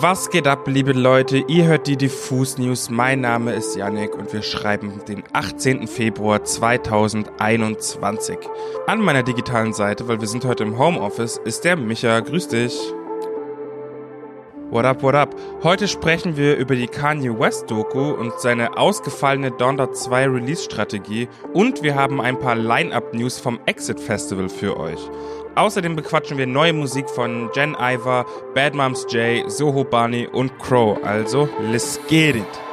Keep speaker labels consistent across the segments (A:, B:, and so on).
A: Was geht ab, liebe Leute? Ihr hört die Diffus News. Mein Name ist Yannick und wir schreiben den 18. Februar 2021. An meiner digitalen Seite, weil wir sind heute im Homeoffice, ist der Micha. Grüß dich. What up, what up? Heute sprechen wir über die Kanye West Doku und seine ausgefallene Donda 2 Release-Strategie und wir haben ein paar Line-Up-News vom Exit Festival für euch. Außerdem bequatschen wir neue Musik von Jen Iver, Bad Moms J, Soho Barney und Crow. Also, let's get it!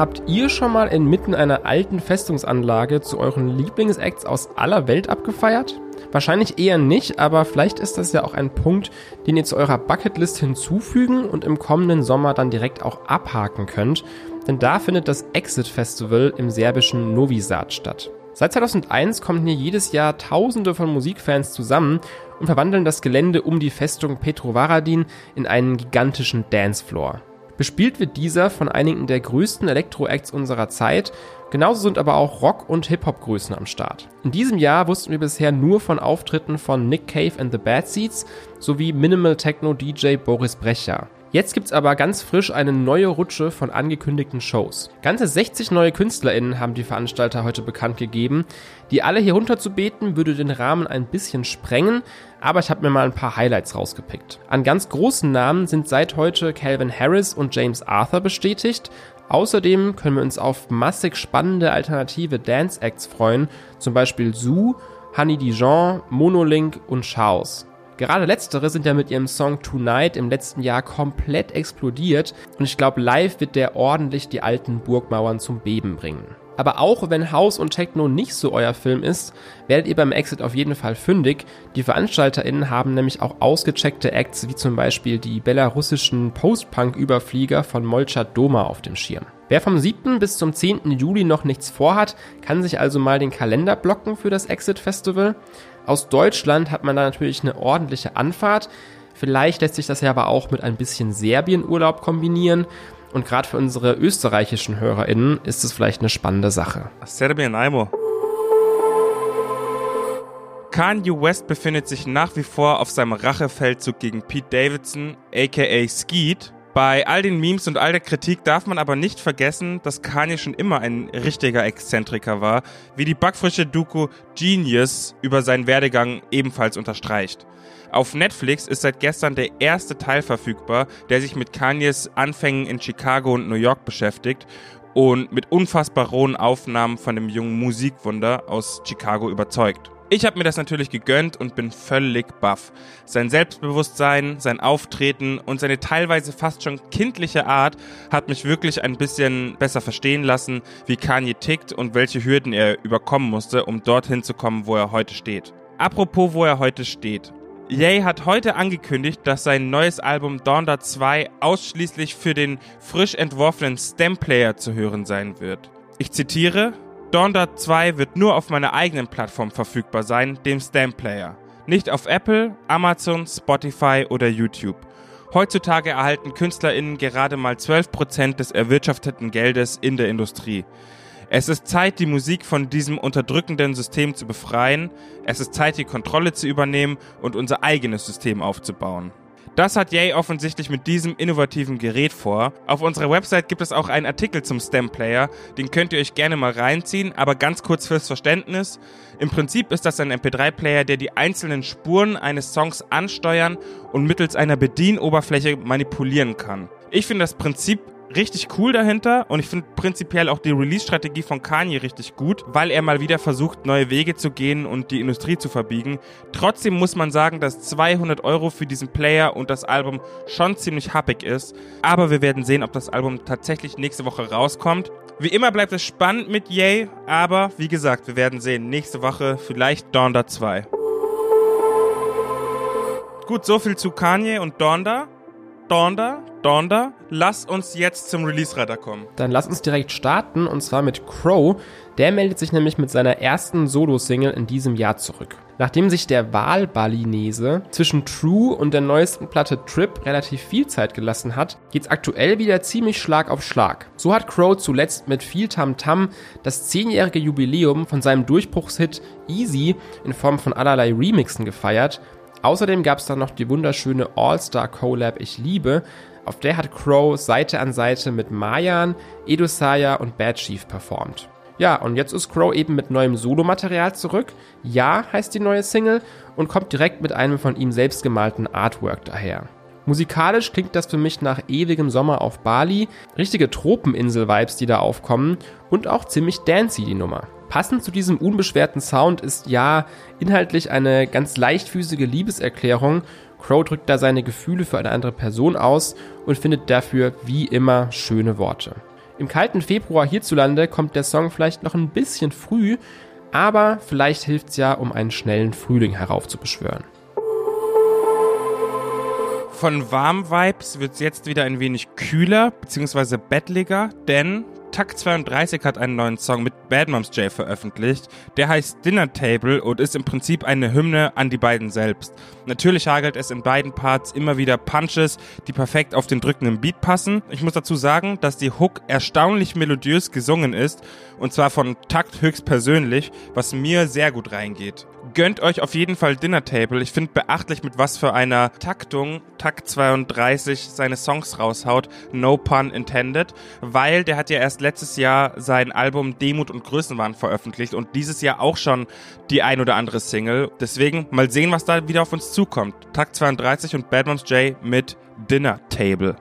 B: Habt ihr schon mal inmitten einer alten Festungsanlage zu euren Lieblingsacts aus aller Welt abgefeiert? Wahrscheinlich eher nicht, aber vielleicht ist das ja auch ein Punkt, den ihr zu eurer Bucketlist hinzufügen und im kommenden Sommer dann direkt auch abhaken könnt, denn da findet das Exit Festival im serbischen Novi Sad statt. Seit 2001 kommen hier jedes Jahr Tausende von Musikfans zusammen und verwandeln das Gelände um die Festung Petrovaradin in einen gigantischen Dancefloor. Bespielt wird dieser von einigen der größten Elektro-Acts unserer Zeit, genauso sind aber auch Rock- und Hip-Hop-Größen am Start. In diesem Jahr wussten wir bisher nur von Auftritten von Nick Cave and the Bad Seeds sowie Minimal Techno DJ Boris Brecher. Jetzt gibt's aber ganz frisch eine neue Rutsche von angekündigten Shows. Ganze 60 neue KünstlerInnen haben die Veranstalter heute bekannt gegeben. Die alle hier runterzubeten würde den Rahmen ein bisschen sprengen, aber ich habe mir mal ein paar Highlights rausgepickt. An ganz großen Namen sind seit heute Calvin Harris und James Arthur bestätigt. Außerdem können wir uns auf massig spannende alternative Dance Acts freuen, zum Beispiel Zoo, Honey Dijon, Monolink und Chaos. Gerade letztere sind ja mit ihrem Song Tonight im letzten Jahr komplett explodiert und ich glaube, live wird der ordentlich die alten Burgmauern zum Beben bringen. Aber auch wenn House und Techno nicht so euer Film ist, werdet ihr beim Exit auf jeden Fall fündig. Die VeranstalterInnen haben nämlich auch ausgecheckte Acts wie zum Beispiel die belarussischen Post-Punk-Überflieger von Molchat Doma auf dem Schirm. Wer vom 7. bis zum 10. Juli noch nichts vorhat, kann sich also mal den Kalender blocken für das Exit Festival. Aus Deutschland hat man da natürlich eine ordentliche Anfahrt. Vielleicht lässt sich das ja aber auch mit ein bisschen Serbienurlaub kombinieren. Und gerade für unsere österreichischen HörerInnen ist es vielleicht eine spannende Sache.
A: Serbien, Aimo. Kanye West befindet sich nach wie vor auf seinem Rachefeldzug gegen Pete Davidson, aka Skeet, bei all den Memes und all der Kritik darf man aber nicht vergessen, dass Kanye schon immer ein richtiger Exzentriker war, wie die backfrische Doku Genius über seinen Werdegang ebenfalls unterstreicht. Auf Netflix ist seit gestern der erste Teil verfügbar, der sich mit Kanyes Anfängen in Chicago und New York beschäftigt und mit unfassbar rohen Aufnahmen von dem jungen Musikwunder aus Chicago überzeugt. Ich habe mir das natürlich gegönnt und bin völlig baff. Sein Selbstbewusstsein, sein Auftreten und seine teilweise fast schon kindliche Art hat mich wirklich ein bisschen besser verstehen lassen, wie Kanye tickt und welche Hürden er überkommen musste, um dorthin zu kommen, wo er heute steht. Apropos, wo er heute steht. Ye hat heute angekündigt, dass sein neues Album Donda 2 ausschließlich für den frisch entworfenen Stem-Player zu hören sein wird. Ich zitiere, Donda 2 wird nur auf meiner eigenen Plattform verfügbar sein, dem Stamp Player. Nicht auf Apple, Amazon, Spotify oder YouTube. Heutzutage erhalten KünstlerInnen gerade mal 12% des erwirtschafteten Geldes in der Industrie. Es ist Zeit, die Musik von diesem unterdrückenden System zu befreien. Es ist Zeit, die Kontrolle zu übernehmen und unser eigenes System aufzubauen. Das hat Yay offensichtlich mit diesem innovativen Gerät vor. Auf unserer Website gibt es auch einen Artikel zum Stem Player, den könnt ihr euch gerne mal reinziehen, aber ganz kurz fürs Verständnis. Im Prinzip ist das ein MP3-Player, der die einzelnen Spuren eines Songs ansteuern und mittels einer Bedienoberfläche manipulieren kann. Ich finde das Prinzip richtig cool dahinter und ich finde prinzipiell auch die Release-Strategie von Kanye richtig gut, weil er mal wieder versucht, neue Wege zu gehen und die Industrie zu verbiegen. Trotzdem muss man sagen, dass 200 Euro für diesen Player und das Album schon ziemlich happig ist, aber wir werden sehen, ob das Album tatsächlich nächste Woche rauskommt. Wie immer bleibt es spannend mit Yay, aber wie gesagt, wir werden sehen, nächste Woche vielleicht Donda 2. Gut, so viel zu Kanye und Donda. Donda, Donda, lass uns jetzt zum Release-Radar kommen.
B: Dann lass uns direkt starten und zwar mit Crow. Der meldet sich nämlich mit seiner ersten Solo-Single in diesem Jahr zurück. Nachdem sich der Wahlbalinese zwischen True und der neuesten Platte Trip relativ viel Zeit gelassen hat, geht's aktuell wieder ziemlich Schlag auf Schlag. So hat Crow zuletzt mit viel Tamtam -Tam das zehnjährige Jubiläum von seinem Durchbruchshit Easy in Form von allerlei Remixen gefeiert. Außerdem gab's dann noch die wunderschöne All-Star Collab Ich liebe, auf der hat Crow Seite an Seite mit Mayan, Edosaya und Bad Chief performt. Ja, und jetzt ist Crow eben mit neuem Solomaterial zurück. Ja heißt die neue Single und kommt direkt mit einem von ihm selbst gemalten Artwork daher. Musikalisch klingt das für mich nach ewigem Sommer auf Bali, richtige Tropeninsel-Vibes, die da aufkommen und auch ziemlich dancy die Nummer. Passend zu diesem unbeschwerten Sound ist ja inhaltlich eine ganz leichtfüßige Liebeserklärung. Crow drückt da seine Gefühle für eine andere Person aus und findet dafür wie immer schöne Worte. Im kalten Februar hierzulande kommt der Song vielleicht noch ein bisschen früh, aber vielleicht hilft's ja, um einen schnellen Frühling heraufzubeschwören.
A: Von warm Vibes wird's jetzt wieder ein wenig kühler bzw. bettliger, denn Takt 32 hat einen neuen Song mit Bad Moms J veröffentlicht. Der heißt Dinner Table und ist im Prinzip eine Hymne an die beiden selbst. Natürlich hagelt es in beiden Parts immer wieder Punches, die perfekt auf den drückenden Beat passen. Ich muss dazu sagen, dass die Hook erstaunlich melodiös gesungen ist und zwar von Takt höchstpersönlich, was mir sehr gut reingeht gönnt euch auf jeden Fall Dinner Table. Ich finde beachtlich, mit was für einer Taktung Takt 32 seine Songs raushaut. No pun intended. Weil der hat ja erst letztes Jahr sein Album Demut und Größenwahn veröffentlicht und dieses Jahr auch schon die ein oder andere Single. Deswegen mal sehen, was da wieder auf uns zukommt. Takt 32 und Bad Moms J mit Dinner Table.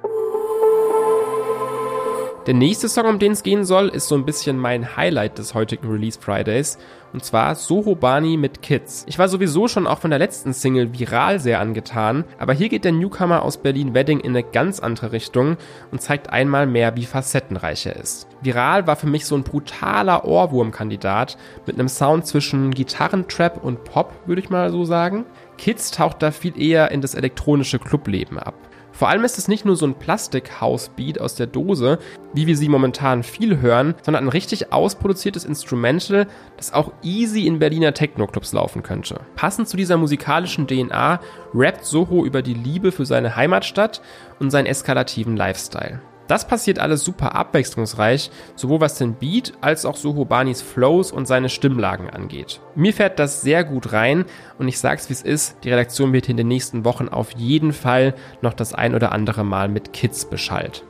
B: Der nächste Song, um den es gehen soll, ist so ein bisschen mein Highlight des heutigen Release Fridays. Und zwar Soho Bani mit Kids. Ich war sowieso schon auch von der letzten Single viral sehr angetan, aber hier geht der Newcomer aus Berlin-Wedding in eine ganz andere Richtung und zeigt einmal mehr, wie facettenreich er ist. Viral war für mich so ein brutaler Ohrwurmkandidat mit einem Sound zwischen Gitarrentrap und Pop, würde ich mal so sagen. Kids taucht da viel eher in das elektronische Clubleben ab. Vor allem ist es nicht nur so ein Plastik-House-Beat aus der Dose, wie wir sie momentan viel hören, sondern ein richtig ausproduziertes Instrumental, das auch easy in Berliner Techno-Clubs laufen könnte. Passend zu dieser musikalischen DNA rappt Soho über die Liebe für seine Heimatstadt und seinen eskalativen Lifestyle. Das passiert alles super abwechslungsreich, sowohl was den Beat als auch Sohobanis Flows und seine Stimmlagen angeht. Mir fährt das sehr gut rein und ich sag's wie es ist, die Redaktion wird in den nächsten Wochen auf jeden Fall noch das ein oder andere Mal mit Kids beschallt.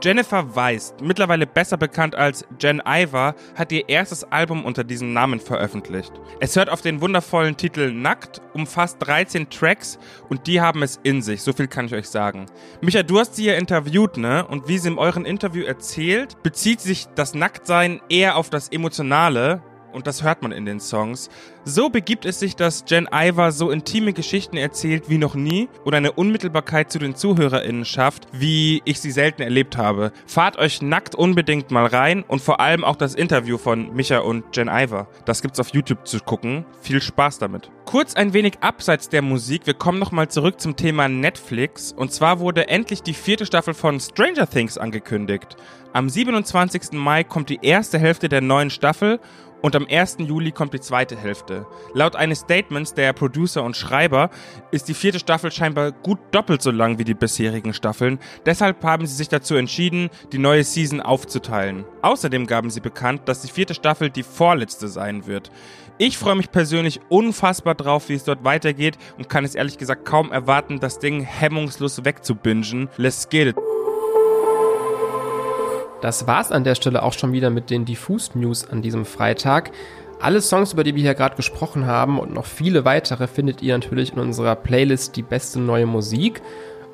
A: Jennifer Weist, mittlerweile besser bekannt als Jen Iver, hat ihr erstes Album unter diesem Namen veröffentlicht. Es hört auf den wundervollen Titel Nackt, umfasst 13 Tracks und die haben es in sich, so viel kann ich euch sagen. Micha, du hast sie ja interviewt, ne? Und wie sie in euren Interview erzählt, bezieht sich das Nacktsein eher auf das Emotionale, und das hört man in den Songs. So begibt es sich, dass Jen Iver so intime Geschichten erzählt wie noch nie und eine Unmittelbarkeit zu den ZuhörerInnen schafft, wie ich sie selten erlebt habe. Fahrt euch nackt unbedingt mal rein und vor allem auch das Interview von Micha und Jen Iver. Das gibt's auf YouTube zu gucken. Viel Spaß damit. Kurz ein wenig abseits der Musik, wir kommen nochmal zurück zum Thema Netflix. Und zwar wurde endlich die vierte Staffel von Stranger Things angekündigt. Am 27. Mai kommt die erste Hälfte der neuen Staffel und am 1. Juli kommt die zweite Hälfte. Laut eines Statements der Producer und Schreiber ist die vierte Staffel scheinbar gut doppelt so lang wie die bisherigen Staffeln. Deshalb haben sie sich dazu entschieden, die neue Season aufzuteilen. Außerdem gaben sie bekannt, dass die vierte Staffel die vorletzte sein wird. Ich freue mich persönlich unfassbar drauf, wie es dort weitergeht und kann es ehrlich gesagt kaum erwarten, das Ding hemmungslos wegzubingen. Let's get it.
B: Das war's an der Stelle auch schon wieder mit den Diffus News an diesem Freitag. Alle Songs, über die wir hier gerade gesprochen haben und noch viele weitere findet ihr natürlich in unserer Playlist Die beste neue Musik.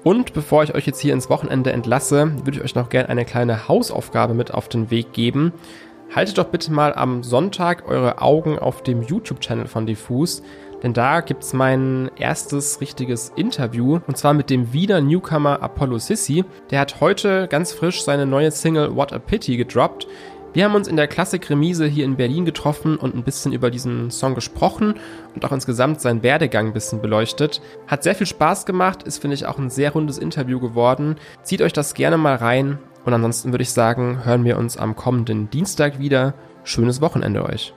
B: Und bevor ich euch jetzt hier ins Wochenende entlasse, würde ich euch noch gerne eine kleine Hausaufgabe mit auf den Weg geben. Haltet doch bitte mal am Sonntag eure Augen auf dem YouTube-Channel von Diffus. Denn da gibt's mein erstes richtiges Interview und zwar mit dem Wiener Newcomer Apollo Sissy. Der hat heute ganz frisch seine neue Single What a Pity gedroppt. Wir haben uns in der Klassik-Remise hier in Berlin getroffen und ein bisschen über diesen Song gesprochen und auch insgesamt seinen Werdegang ein bisschen beleuchtet. Hat sehr viel Spaß gemacht, ist, finde ich, auch ein sehr rundes Interview geworden. Zieht euch das gerne mal rein und ansonsten würde ich sagen, hören wir uns am kommenden Dienstag wieder. Schönes Wochenende euch.